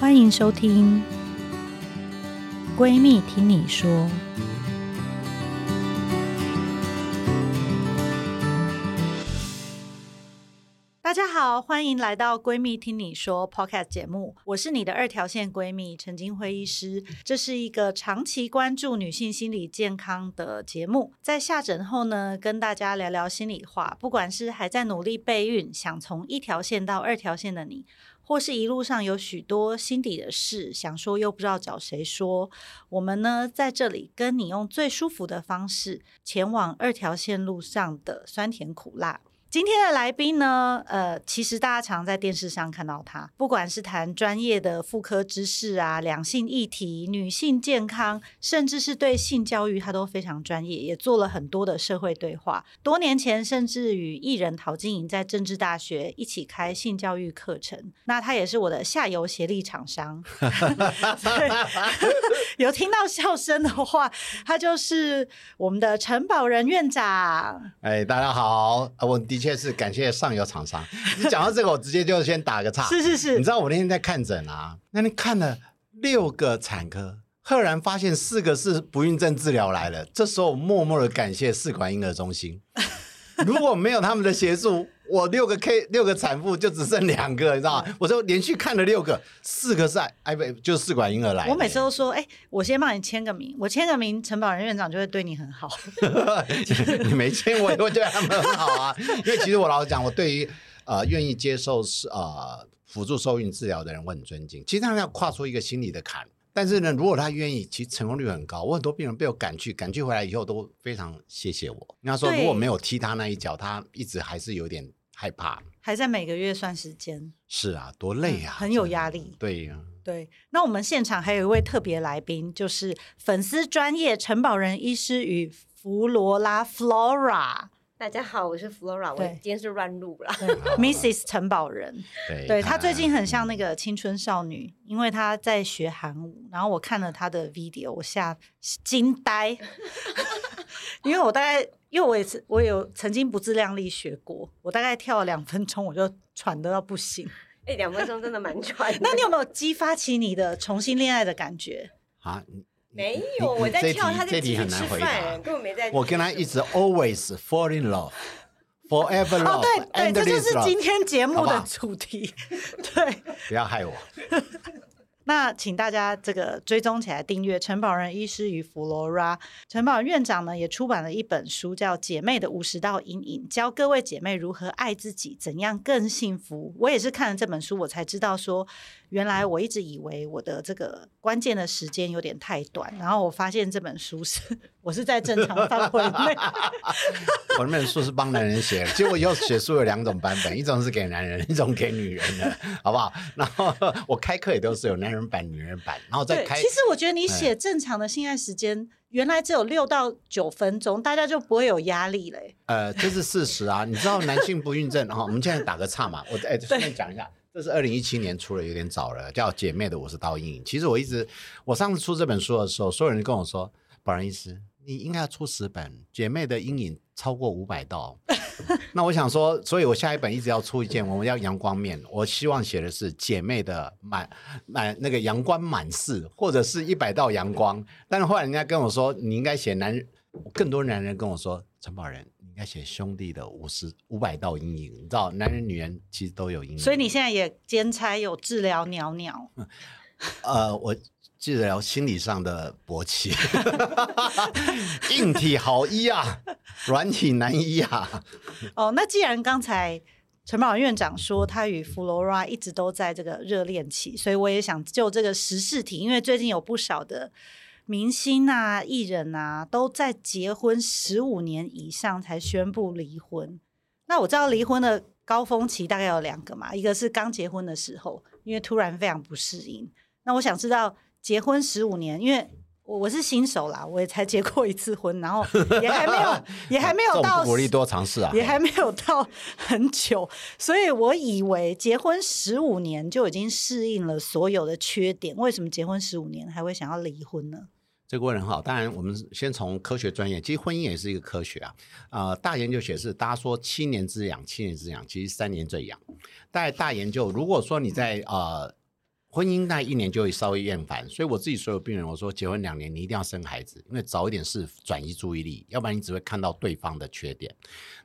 欢迎收听《闺蜜听你说》。大家好，欢迎来到《闺蜜听你说》Podcast 节目，我是你的二条线闺蜜陈菁徽医师。这是一个长期关注女性心理健康的节目，在下诊后呢，跟大家聊聊心里话。不管是还在努力备孕，想从一条线到二条线的你，或是一路上有许多心底的事想说又不知道找谁说，我们呢在这里跟你用最舒服的方式，前往二条线路上的酸甜苦辣。今天的来宾呢，呃，其实大家常在电视上看到他，不管是谈专业的妇科知识啊、两性议题、女性健康，甚至是对性教育，他都非常专业，也做了很多的社会对话。多年前，甚至与艺人陶晶莹在政治大学一起开性教育课程。那他也是我的下游协力厂商。有听到笑声的话，他就是我们的陈保仁院长。哎，大家好，我第。确是感谢上游厂商。你讲到这个，我直接就先打个岔。是是是，你知道我那天在看诊啊，那天看了六个产科，赫然发现四个是不孕症治疗来了。这时候我默默的感谢试管婴儿中心，如果没有他们的协助。我六个 K 六个产妇就只剩两个，你知道吗？我就连续看了六个，四个是哎不就试管婴儿来。我每次都说，哎、欸，我先帮你签个名，我签个名，陈宝仁院长就会对你很好。你没签，我也会对他们很好啊。因为其实我老实讲，我对于呃愿意接受是呃辅助受孕治疗的人，我很尊敬。其实他们要跨出一个心理的坎。但是呢，如果他愿意，其实成功率很高。我很多病人被我赶去，赶去回来以后都非常谢谢我。人家说如果没有踢他那一脚，他一直还是有点。害怕，还在每个月算时间。是啊，多累啊，嗯、很有压力。对呀、啊，对。那我们现场还有一位特别来宾，就是粉丝专业陈保仁医师与弗罗拉 Flora。大家好，我是 Flora，我今天是乱入了。Mrs. 陈保仁，对，对她最近很像那个青春少女，因为她在学韩舞，然后我看了她的 video，我吓惊呆，因为我大概。因为我也是，我有曾经不自量力学过，我大概跳了两分钟，我就喘得到不行。哎、欸，两分钟真的蛮喘的。那你有没有激发起你的重新恋爱的感觉啊？没有，我在跳，他在继续吃饭，根本没在。我跟他一直 always fall in love，forever love。哦，对对，这就是今天节目的主题。对，不要害我。那请大家这个追踪起来订阅陈宝仁医师与弗罗拉。陈宝院长呢也出版了一本书，叫《姐妹的五十道阴影》，教各位姐妹如何爱自己，怎样更幸福。我也是看了这本书，我才知道说。原来我一直以为我的这个关键的时间有点太短，然后我发现这本书是 我是在正常范 围内。我那本书是帮男人写的，其实我以后写书有两种版本，一种是给男人，一种给女人的，好不好？然后我开课也都是有男人版、女人版，然后再开。其实我觉得你写正常的性爱时间、嗯、原来只有六到九分钟，大家就不会有压力嘞。呃，这是事实啊，你知道男性不孕症哈，我们现在打个岔嘛，我哎顺便讲一下。这是二零一七年出的，有点早了，叫《姐妹的五十道阴影》。其实我一直，我上次出这本书的时候，所有人跟我说：“保仁医师，你应该要出十本，《姐妹的阴影》超过五百道。”那我想说，所以我下一本一直要出一件，我们要阳光面。我希望写的是姐妹的满满那个阳光满室，或者是一百道阳光。但是后来人家跟我说，你应该写男人，更多男人跟我说，陈保仁。要写兄弟的五十五百道阴影，你知道，男人女人其实都有阴影。所以你现在也兼差有治疗鸟鸟。呃，我治疗心理上的勃起，硬体好医啊，软体难医啊。哦，那既然刚才陈保仁院长说他与 Flora 一直都在这个热恋期，所以我也想就这个时事题，因为最近有不少的。明星啊，艺人啊，都在结婚十五年以上才宣布离婚。那我知道离婚的高峰期大概有两个嘛，一个是刚结婚的时候，因为突然非常不适应。那我想知道结婚十五年，因为我我是新手啦，我也才结过一次婚，然后 也还没有也还没有到鼓励多尝试啊，也还没有到很久，所以我以为结婚十五年就已经适应了所有的缺点，为什么结婚十五年还会想要离婚呢？这个问很好，当然我们先从科学专业，其实婚姻也是一个科学啊。呃，大研究显示，大家说七年之痒，七年之痒，其实三年最痒。大大研究，如果说你在呃婚姻那一年就会稍微厌烦，所以我自己所有病人我说，结婚两年你一定要生孩子，因为早一点是转移注意力，要不然你只会看到对方的缺点。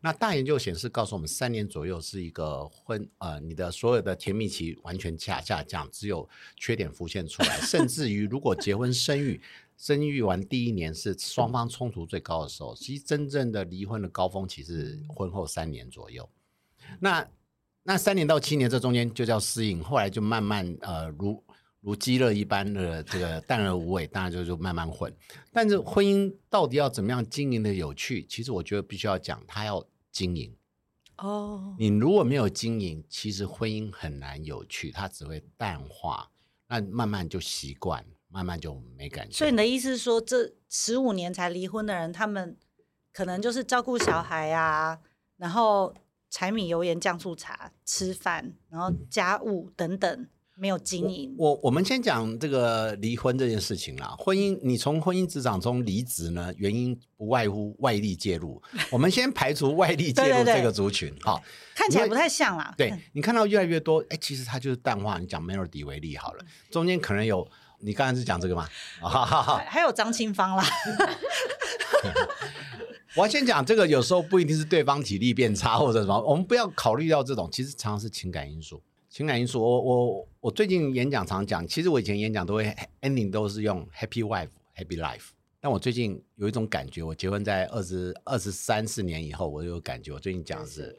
那大研究显示告诉我们，三年左右是一个婚呃你的所有的甜蜜期完全下下降，只有缺点浮现出来，甚至于如果结婚生育，生育完第一年是双方冲突最高的时候，其实真正的离婚的高峰期是婚后三年左右。那那三年到七年这中间就叫适应，后来就慢慢呃如如鸡肋一般的这个淡而无味，当然就就慢慢混。但是婚姻到底要怎么样经营的有趣？其实我觉得必须要讲，它要经营。哦，你如果没有经营，其实婚姻很难有趣，它只会淡化。那慢慢就习惯，慢慢就没感觉。所以你的意思是说，这十五年才离婚的人，他们可能就是照顾小孩啊，然后。柴米油盐酱醋茶，吃饭，然后家务等等，没有经营。我我，我们先讲这个离婚这件事情啦。婚姻，你从婚姻职场中离职呢，原因不外乎外力介入。我们先排除外力介入这个族群，哈，看起来不太像啦。对，你看到越来越多，哎，其实它就是淡化。你讲 Melody 为例好了，中间可能有，你刚才是讲这个吗？哈哈哈，还有张清芳啦。我要先讲这个，有时候不一定是对方体力变差或者什么，我们不要考虑到这种，其实常常是情感因素。情感因素，我我我最近演讲常讲，其实我以前演讲都会 ending 都是用 happy wife happy life，但我最近有一种感觉，我结婚在二十二十三四年以后，我有感觉，我最近讲的是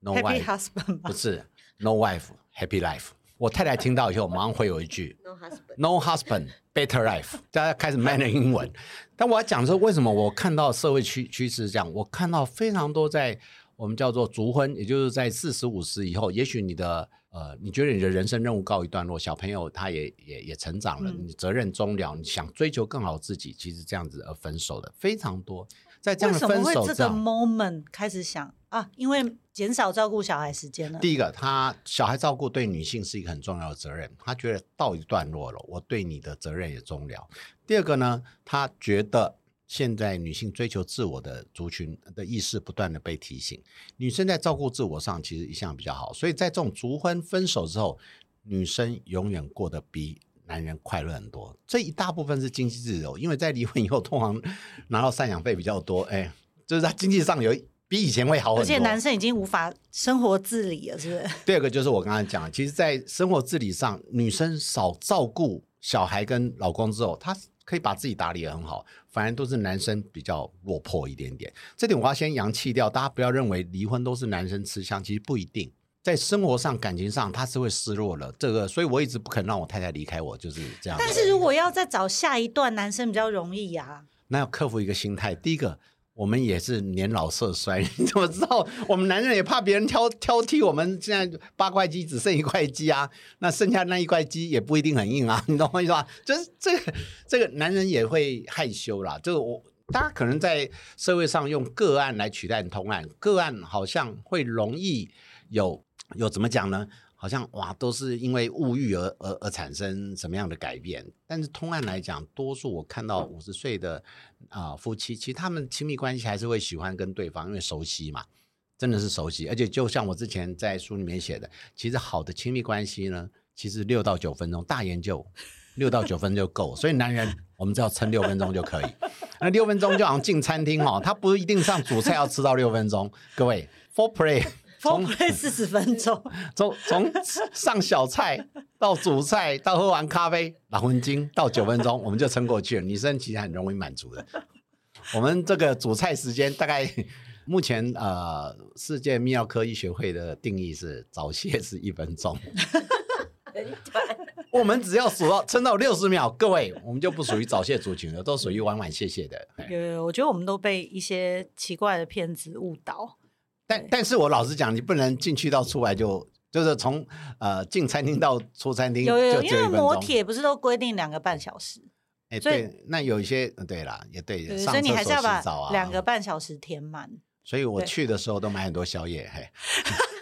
no wife husband 不是 no wife happy life。我太太听到以后，马上回我一句：No husband，No husband, better life。大家开始 man 的英文。但我要讲说，为什么我看到社会趋趋势是这样？我看到非常多在我们叫做卒婚，也就是在四十五十以后，也许你的呃，你觉得你的人生任务告一段落，小朋友他也也也成长了，你责任终了，你想追求更好自己，其实这样子而分手的非常多。在这样的分手，为什么会这个 moment 开始想啊？因为减少照顾小孩时间了。第一个，他小孩照顾对女性是一个很重要的责任，他觉得到一段落了，我对你的责任也终了。第二个呢，他觉得现在女性追求自我的族群的意识不断的被提醒，女生在照顾自我上其实一向比较好，所以在这种族婚分手之后，女生永远过得比。男人快乐很多，这一大部分是经济自由，因为在离婚以后，通常拿到赡养费比较多，哎，就是他经济上有比以前会好很多。而且男生已经无法生活自理了，是不是？第二个就是我刚才讲的，其实，在生活自理上，女生少照顾小孩跟老公之后，她可以把自己打理得很好，反而都是男生比较落魄一点点。这点我要先扬弃掉，大家不要认为离婚都是男生吃香，其实不一定。在生活上、感情上，他是会失落了。这个，所以我一直不肯让我太太离开我，就是这样。但是如果要再找下一段，男生比较容易呀、啊。那要克服一个心态。第一个，我们也是年老色衰，你怎么知道？我们男人也怕别人挑挑剔我们。现在八块肌只剩一块肌啊，那剩下那一块肌也不一定很硬啊，你懂我意思吧？就是这个，这个男人也会害羞啦。这个我，大家可能在社会上用个案来取代通案，个案好像会容易有。又怎么讲呢？好像哇，都是因为物欲而而而产生什么样的改变？但是通案来讲，多数我看到五十岁的啊、夫妻，其实他们亲密关系还是会喜欢跟对方，因为熟悉嘛，真的是熟悉。而且就像我之前在书里面写的，其实好的亲密关系呢，其实六到九分钟，大研究六到九分就够。所以男人我们只要撑六分钟就可以。那六分钟就好像进餐厅哦，他不一定上主菜要吃到六分钟。各位，for play。从 四十分钟，从从上小菜到主菜到喝完咖啡，老魂经到九分钟，我们就撑过去了。女生其实很容易满足的。我们这个主菜时间大概目前呃，世界泌尿科医学会的定义是早泄是一分钟。我们只要数到撑到六十秒，各位我们就不属于早泄族群了，都属于晚晚泄泄的。有有，我觉得我们都被一些奇怪的骗子误导。但但是我老实讲，你不能进去到出来就就是从呃进餐厅到出餐厅，有有，因为摩铁不是都规定两个半小时？哎，对，那有一些对啦，也对，对，所以你还是要把两个半小时填满。所以我去的时候都买很多宵夜，嘿。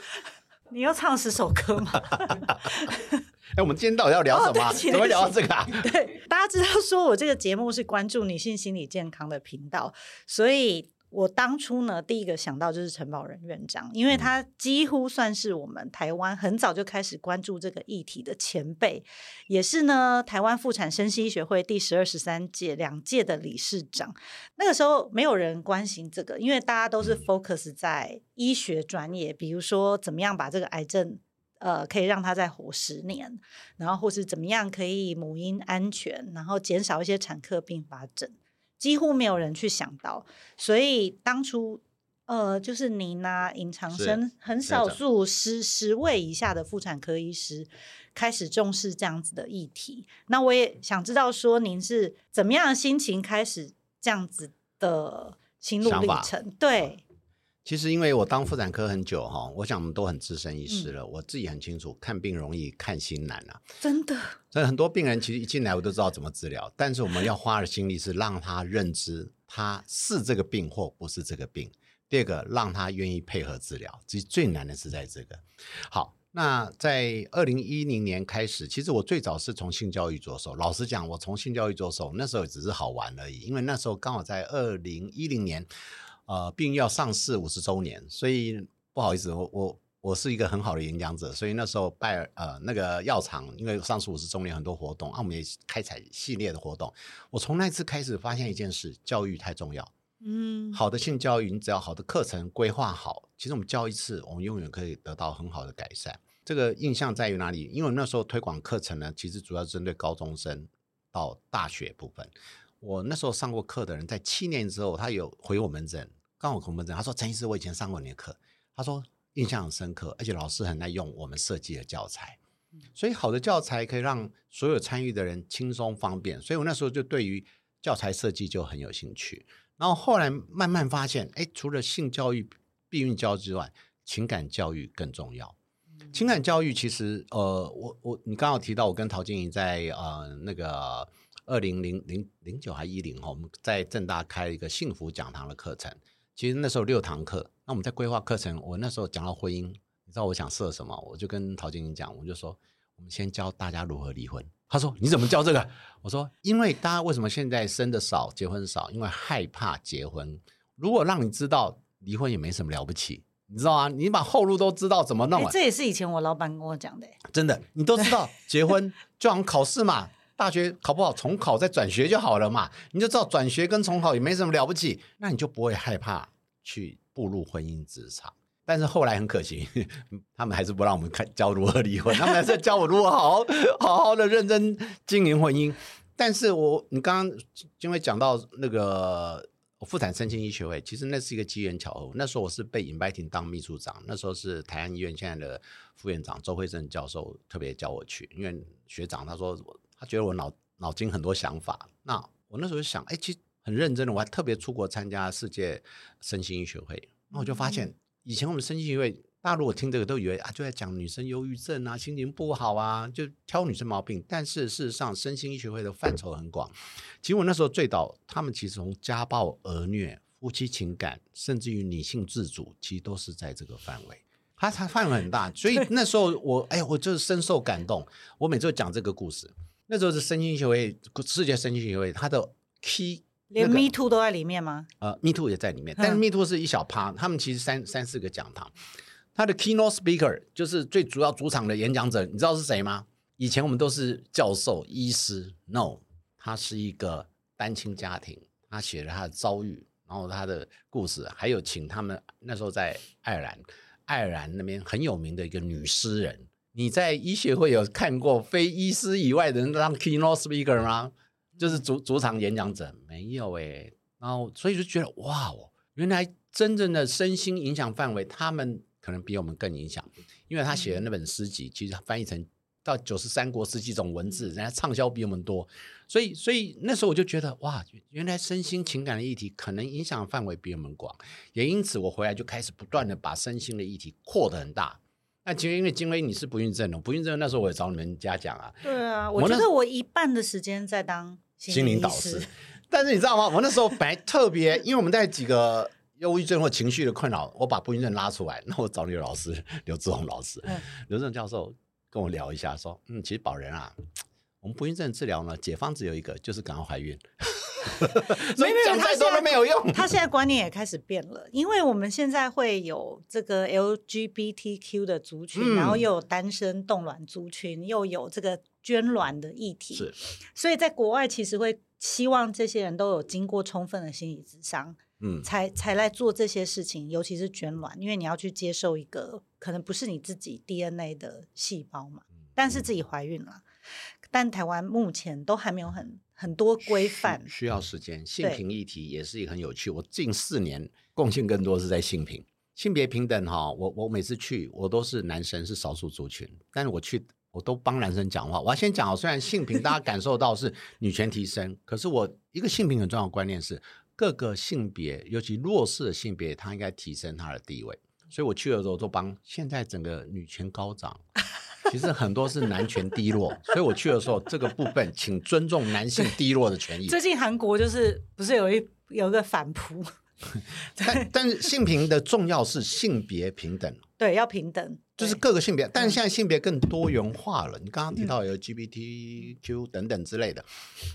你要唱十首歌吗？哎，我们今天到底要聊什么？怎么聊到这个啊？对，大家知道说我这个节目是关注女性心理健康的频道，所以。我当初呢，第一个想到就是陈保仁院长，因为他几乎算是我们台湾很早就开始关注这个议题的前辈，也是呢台湾妇产生息医学会第十二、十三届两届的理事长。那个时候没有人关心这个，因为大家都是 focus 在医学专业，比如说怎么样把这个癌症呃可以让他再活十年，然后或是怎么样可以母婴安全，然后减少一些产科并发症。几乎没有人去想到，所以当初呃，就是您啊，尹长生很少数十十位以下的妇产科医师开始重视这样子的议题。那我也想知道，说您是怎么样的心情开始这样子的心路历程？对。其实，因为我当妇产科很久哈，我想我们都很资深医师了，嗯、我自己很清楚，看病容易看心难啊，真的。所以很多病人其实一进来我都知道怎么治疗，但是我们要花的心力是让他认知他是这个病或不是这个病。第二个，让他愿意配合治疗，其实最难的是在这个。好，那在二零一零年开始，其实我最早是从性教育着手。老实讲，我从性教育着手，那时候只是好玩而已，因为那时候刚好在二零一零年。呃，并要上市五十周年，所以不好意思，我我我是一个很好的演讲者，所以那时候拜呃那个药厂，因为上市五十周年很多活动，啊，我们也开采系列的活动。我从那次开始发现一件事，教育太重要。嗯，好的性教育，你只要好的课程规划好，其实我们教一次，我们永远可以得到很好的改善。这个印象在于哪里？因为那时候推广课程呢，其实主要针对高中生到大学部分。我那时候上过课的人，在七年之后，他有回我门诊，刚好回门诊，他说：“陈医师，我以前上过你的课，他说印象很深刻，而且老师很爱用我们设计的教材，所以好的教材可以让所有参与的人轻松方便。所以我那时候就对于教材设计就很有兴趣。然后后来慢慢发现，哎，除了性教育、避孕教之外，情感教育更重要。情感教育其实，呃，我我你刚好提到，我跟陶晶莹在呃那个。”二零零零零九还一零哈，我们在正大开一个幸福讲堂的课程。其实那时候六堂课，那我们在规划课程。我那时候讲到婚姻，你知道我想设什么？我就跟陶晶莹讲，我就说我们先教大家如何离婚。他说你怎么教这个？我说因为大家为什么现在生的少，结婚少？因为害怕结婚。如果让你知道离婚也没什么了不起，你知道吗？你把后路都知道怎么弄。这也是以前我老板跟我讲的。真的，你都知道结婚就好像考试嘛。大学考不好，重考再转学就好了嘛，你就知道转学跟重考也没什么了不起，那你就不会害怕去步入婚姻职场。但是后来很可惜，他们还是不让我们看教如何离婚，他们还是教我如何好好好的认真经营婚姻。但是我你刚刚因为讲到那个妇产生心医学会，其实那是一个机缘巧合。那时候我是被 inviting 当秘书长，那时候是台安医院现在的副院长周慧正教授特别叫我去，因为学长他说。他觉得我脑脑筋很多想法，那我那时候就想，哎，其实很认真的，我还特别出国参加世界身心医学会，那我就发现，以前我们身心医学会，大家如果听这个都以为啊，就在讲女生忧郁症啊，心情不好啊，就挑女生毛病。但是事实上，身心医学会的范畴很广。其实我那时候最早，他们其实从家暴、儿虐、夫妻情感，甚至于女性自主，其实都是在这个范围。它它范围很大，所以那时候我，哎，我就是深受感动。我每次都讲这个故事。那时候是身心医学会，世界身心医学会，它的 key 连 Me Too 都在里面吗？呃，Me Too 也在里面，但是 Me Too 是一小趴，他们其实三三四个讲堂，他的 keynote speaker 就是最主要主场的演讲者，你知道是谁吗？以前我们都是教授、医师，No，他是一个单亲家庭，他写了他的遭遇，然后他的故事，还有请他们那时候在爱尔兰，爱尔兰那边很有名的一个女诗人。你在医学会有看过非医师以外的人当 keynote speaker 吗？就是主主场演讲者没有诶、欸。然后所以就觉得哇哦，原来真正的身心影响范围，他们可能比我们更影响，因为他写的那本诗集，其实翻译成到九十三国十几种文字，人家畅销比我们多，所以所以那时候我就觉得哇，原来身心情感的议题可能影响范围比我们广，也因此我回来就开始不断的把身心的议题扩得很大。那其实因为金威你是不孕症的，不孕症那时候我也找你们家讲啊。对啊，我觉得我一半的时间在当心灵导师。但是你知道吗？我那时候本来特别，因为我们带几个忧郁症或情绪的困扰，我把不孕症拉出来，那我找你老师刘志宏老师，嗯、刘志宏教授跟我聊一下，说，嗯，其实宝仁啊，我们不孕症治疗呢，解方只有一个，就是赶快怀孕。所以讲再多都没有用。他现在观念也开始变了，因为我们现在会有这个 LGBTQ 的族群，嗯、然后又有单身冻卵族群，又有这个捐卵的议题，是，所以在国外其实会希望这些人都有经过充分的心理咨商，嗯，才才来做这些事情，尤其是捐卵，因为你要去接受一个可能不是你自己 DNA 的细胞嘛，但是自己怀孕了。但台湾目前都还没有很很多规范，需要时间。性平议题也是一个很有趣。我近四年贡献更多是在性平、性别平等哈。我我每次去，我都是男生，是少数族群，但是我去我都帮男生讲话。我要先讲，虽然性平大家感受到是女权提升，可是我一个性平很重要的观念是，各个性别，尤其弱势的性别，它应该提升它的地位。所以我去的时候都帮。现在整个女权高涨。其实很多是男权低落，所以我去的时候，这个部分请尊重男性低落的权益。最近韩国就是不是有一有一个反扑，但但是性平的重要是性别平等，对，要平等，就是各个性别。但是现在性别更多元化了，你刚刚提到 LGBTQ 等等之类的，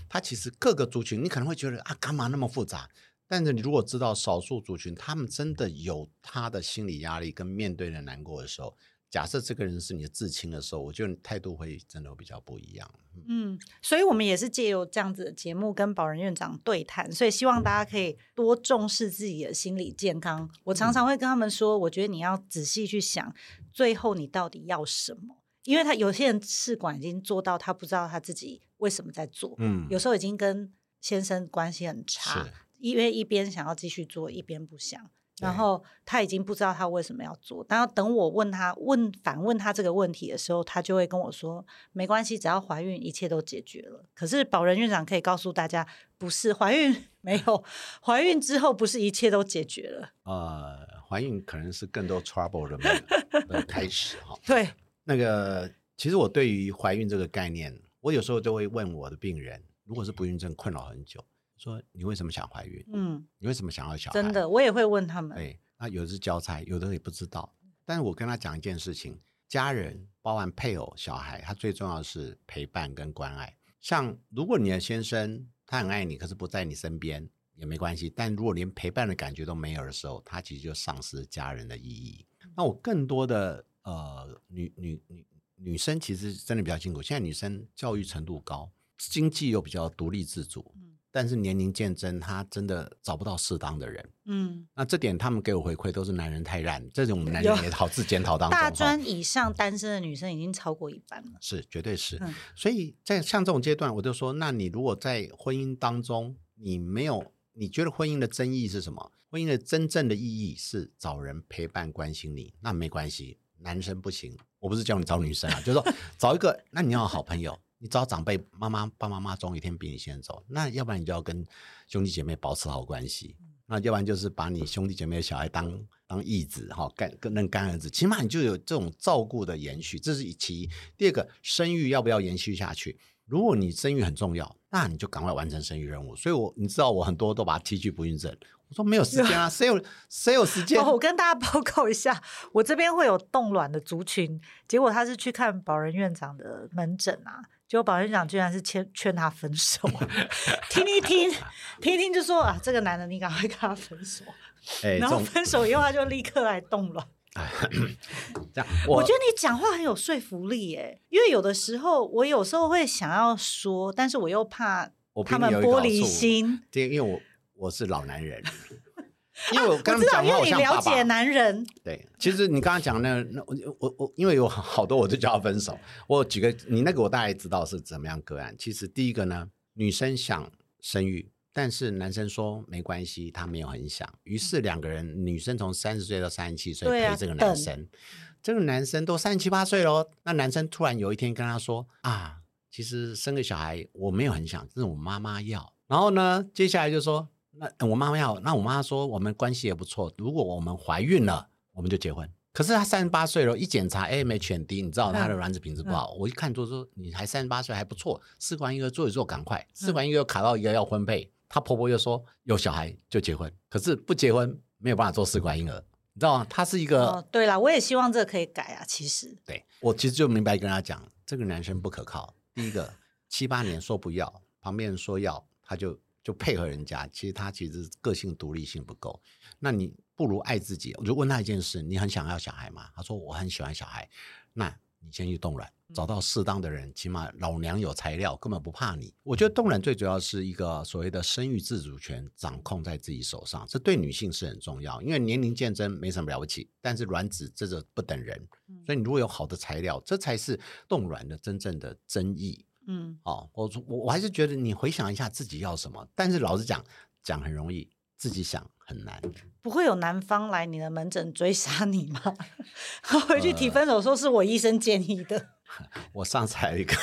它其实各个族群，你可能会觉得啊，干嘛那么复杂？但是你如果知道少数族群，他们真的有他的心理压力跟面对的难过的时候。假设这个人是你的至亲的时候，我觉得态度会真的会比较不一样。嗯，所以我们也是借由这样子的节目跟保仁院长对谈，所以希望大家可以多重视自己的心理健康。我常常会跟他们说，我觉得你要仔细去想，最后你到底要什么？因为他有些人试管已经做到，他不知道他自己为什么在做。嗯，有时候已经跟先生关系很差，因为一边想要继续做，一边不想。然后他已经不知道他为什么要做，然后等我问他问反问他这个问题的时候，他就会跟我说：“没关系，只要怀孕，一切都解决了。”可是保仁院长可以告诉大家，不是怀孕 没有怀孕之后，不是一切都解决了。呃，怀孕可能是更多 trouble 的的开始哈。对，那个其实我对于怀孕这个概念，我有时候就会问我的病人，如果是不孕症困扰很久。说你为什么想怀孕？嗯，你为什么想要小孩？真的，我也会问他们。对，那有的是交差，有的也不知道。但是我跟他讲一件事情：家人，包含配偶、小孩，他最重要的是陪伴跟关爱。像如果你的先生他很爱你，可是不在你身边也没关系。但如果连陪伴的感觉都没有的时候，他其实就丧失了家人的意义。那我更多的呃女女女女生其实真的比较辛苦。现在女生教育程度高，经济又比较独立自主。但是年龄渐增，他真的找不到适当的人。嗯，那这点他们给我回馈都是男人太烂，这种男人也好自检讨当中。大专以上单身的女生已经超过一半了，是绝对是。嗯，所以在像这种阶段，我就说，那你如果在婚姻当中，你没有，你觉得婚姻的真意是什么？婚姻的真正的意义是找人陪伴关心你，那没关系，男生不行，我不是叫你找女生啊，就是说 找一个，那你要好朋友。你找长辈妈妈、爸妈妈总有一天比你先走，那要不然你就要跟兄弟姐妹保持好关系，那要不然就是把你兄弟姐妹的小孩当当义子哈，干跟认干儿子，起码你就有这种照顾的延续，这是其一。第二个，生育要不要延续下去？如果你生育很重要，那你就赶快完成生育任务。所以我你知道我很多都把它踢去不孕症，我说没有时间啊，谁有谁有时间？我跟大家报告一下，我这边会有冻卵的族群，结果他是去看保仁院长的门诊啊。结果保仁院长居然是劝劝他分手，听一听，听一听就说啊，这个男的你赶快跟他分手，欸、然后分手以后他就立刻来动了。这样我，我觉得你讲话很有说服力耶，因为有的时候我有时候会想要说，但是我又怕他们玻璃心，因为我我是老男人。因为我刚刚讲话，因为你了解男人。对，其实你刚刚讲那那我我我，因为有好多我就叫他分手。我有几个，你那个我大概知道是怎么样个案。其实第一个呢，女生想生育，但是男生说没关系，他没有很想。于是两个人，女生从三十岁到三十七岁陪这个男生，这个男生都三十七八岁了。那男生突然有一天跟他说啊，其实生个小孩我没有很想，这是我妈妈要。然后呢，接下来就说。那我妈妈要，那我妈说我们关系也不错，如果我们怀孕了，我们就结婚。可是她三十八岁了，一检查 AMH 很低，你知道她的卵子品质不好。我一看就说你还三十八岁还不错，试管婴儿做一做赶快，试管婴儿又卡到一个要婚配，她婆婆又说有小孩就结婚，可是不结婚没有办法做试管婴儿，你知道吗？她是一个。哦、对了，我也希望这个可以改啊。其实，对我其实就明白跟她讲，这个男生不可靠。第一个七八年说不要，旁边人说要，他就。就配合人家，其实他其实个性独立性不够。那你不如爱自己。我就问他一件事：你很想要小孩吗？他说我很喜欢小孩。那你先去冻卵，找到适当的人，起码老娘有材料，根本不怕你。我觉得冻卵最主要是一个所谓的生育自主权掌控在自己手上，这对女性是很重要。因为年龄渐增没什么了不起，但是卵子这个不等人，所以你如果有好的材料，这才是冻卵的真正的真意。嗯，哦，我我我还是觉得你回想一下自己要什么，但是老实讲，讲很容易，自己想很难。不会有男方来你的门诊追杀你吗？回去提分手说是我医生建议的。呃、我上次还有一个，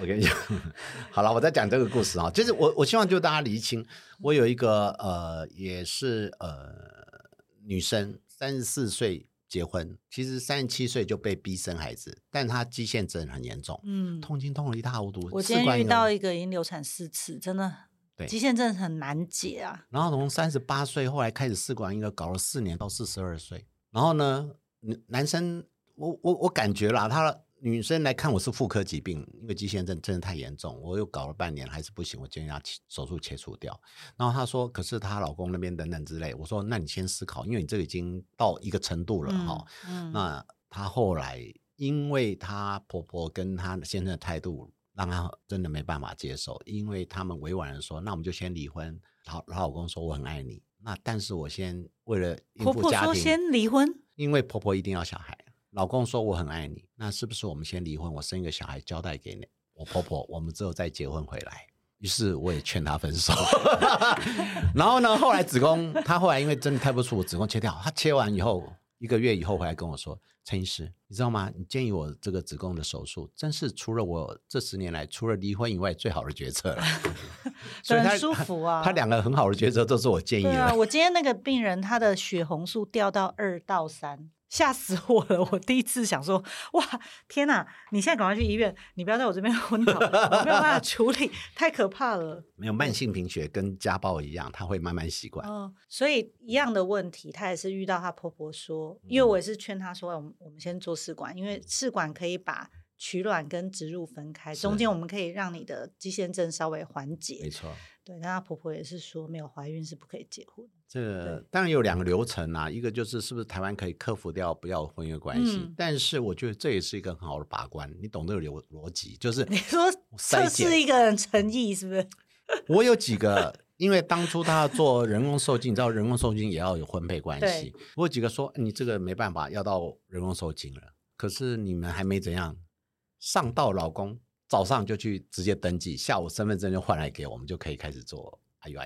我跟你讲，好了，我再讲这个故事啊，就是我我希望就大家厘清，我有一个呃，也是呃女生，三十四岁。结婚其实三十七岁就被逼生孩子，但他肌腺症很严重，嗯，痛经痛了一塌糊涂。我今天遇到一个已经流产四次，真的，对，肌腺症很难解啊。然后从三十八岁后来开始试管婴儿，搞了四年到四十二岁。然后呢，男生，我我我感觉啦，他。女生来看我是妇科疾病，因为肌腺症真的太严重，我又搞了半年还是不行，我建议她手术切除掉。然后她说，可是她老公那边等等之类，我说那你先思考，因为你这个已经到一个程度了哈、嗯嗯。那她后来，因为她婆婆跟她先生的态度，让她真的没办法接受，因为他们委婉的说，那我们就先离婚。老老老公说我很爱你，那但是我先为了应付家庭，婆婆说先离婚，因为婆婆一定要小孩。老公说我很爱你，那是不是我们先离婚？我生一个小孩交代给你，我婆婆，我们之后再结婚回来。于是我也劝他分手。然后呢，后来子宫，他后来因为真的太不舒服，子宫切掉。他切完以后，一个月以后回来跟我说：“陈医师，你知道吗？你建议我这个子宫的手术，真是除了我这十年来除了离婚以外最好的决策了。所以他”很舒服啊。他两个很好的决策都是我建议的。啊，我今天那个病人，他的血红素掉到二到三。吓死我了！我第一次想说，哇，天哪！你现在赶快去医院，你不要在我这边昏倒，我没有办法处理，太可怕了。没有慢性贫血跟家暴一样，他会慢慢习惯。哦，所以一样的问题，她也是遇到她婆婆说，因为我也是劝她说，我们我们先做试管，因为试管可以把取卵跟植入分开，中间我们可以让你的肌腺症稍微缓解。没错。对，那她婆婆也是说，没有怀孕是不可以结婚。这个当然有两个流程啊，一个就是是不是台湾可以克服掉不要婚约关系，嗯，但是我觉得这也是一个很好的把关，你懂这个逻逻辑，就是你说测试一个人诚意是不是？我有几个，因为当初他要做人工受精，你知道人工受精也要有婚配关系，我有几个说你这个没办法要到人工受精了，可是你们还没怎样，上到老公早上就去直接登记，下午身份证就换来给我们，就可以开始做。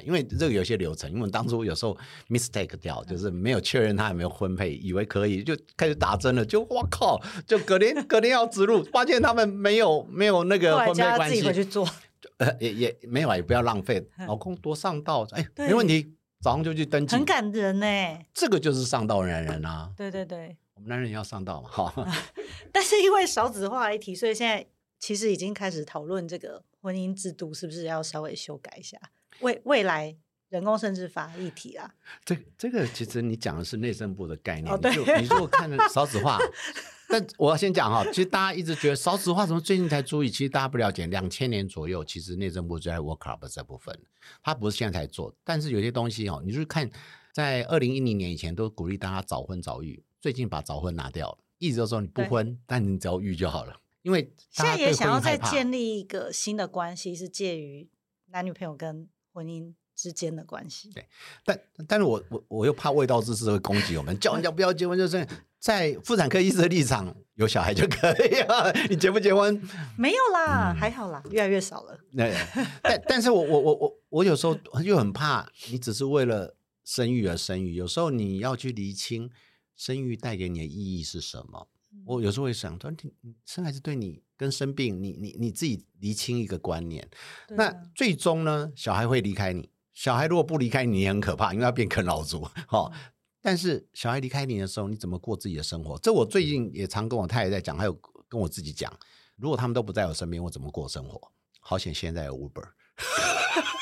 因为这个有些流程，因为当初有时候 mistake 掉，就是没有确认他有没有婚配，以为可以就开始打针了，就哇靠，就隔天隔天要植入，发现他们没有没有那个婚配关系，自己回去做，呃也也没有啊，也不要浪费，老公多上道，哎，没问题，早上就去登记，很感人呢，这个就是上道男人啊，对对对，我们男人也要上道嘛，哈，但是因为少子化一题，所以现在其实已经开始讨论这个婚姻制度是不是要稍微修改一下。未未来人工生殖法议题啊，这这个其实你讲的是内政部的概念。哦、你就你如果看了少子化，但我要先讲哈，其实大家一直觉得少子化怎么最近才注意？其实大家不了解，两千年左右，其实内政部就在 work up 这部分，他不是现在才做。但是有些东西哦，你就是看在二零一零年以前都鼓励大家早婚早育，最近把早婚拿掉了，意思就是说你不婚，但你只要育就好了。因为现在也想要再建立一个新的关系，是介于男女朋友跟婚姻之间的关系，对，但但是我我我又怕味道之士会攻击我们，叫人家不要结婚，就是在妇产科医师的立场，有小孩就可以啊，你结不结婚？没有啦，嗯、还好啦，越来越少了。对，但但是我我我我我有时候又很怕，你只是为了生育而生育，有时候你要去厘清生育带给你的意义是什么。我有时候会想，说你生孩子对你跟生病，你你你自己厘清一个观念。啊、那最终呢，小孩会离开你。小孩如果不离开你，也很可怕，因为他变啃老族。哦、嗯，但是小孩离开你的时候，你怎么过自己的生活？这我最近也常跟我太太在讲，还有跟我自己讲，如果他们都不在我身边，我怎么过生活？好险，现在有 Uber。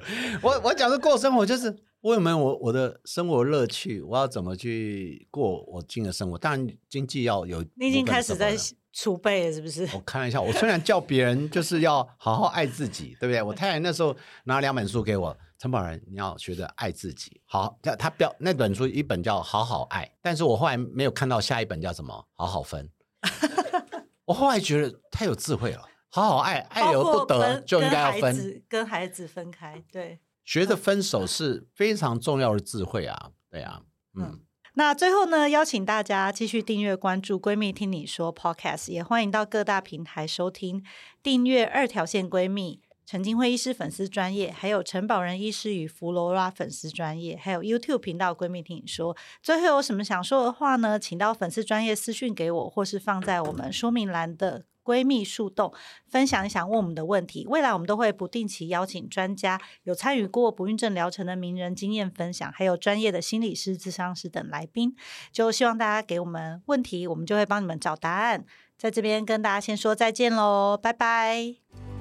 我我讲的过生活就是我有没有我我的生活乐趣，我要怎么去过我今的生活？当然经济要有。你已经开始在储备了，是不是？我开玩笑，我虽然叫别人就是要好好爱自己，对不对？我太太那时候拿两本书给我，陈宝仁，你要学着爱自己。好，他他标那本书一本叫《好好爱》，但是我后来没有看到下一本叫什么《好好分》。我后来觉得太有智慧了。好好爱，爱而不得就应该要分，跟孩子分开。对，学着分手是非常重要的智慧啊。对啊，嗯。嗯，那最后呢，邀请大家继续订阅关注“闺蜜听你说 ”Podcast，也欢迎到各大平台收听订阅二条线闺蜜。陈金辉医师粉丝专业，还有陈宝仁医师与弗罗拉粉丝专业，还有 YouTube 频道“闺蜜听你说”。最后有什么想说的话呢？请到粉丝专业私讯给我，或是放在我们说明栏的闺蜜树洞，分享一下问我们的问题。未来我们都会不定期邀请专家，有参与过不孕症疗程的名人经验分享，还有专业的心理师、智商师等来宾。就希望大家给我们问题，我们就会帮你们找答案。在这边跟大家先说再见喽，拜拜。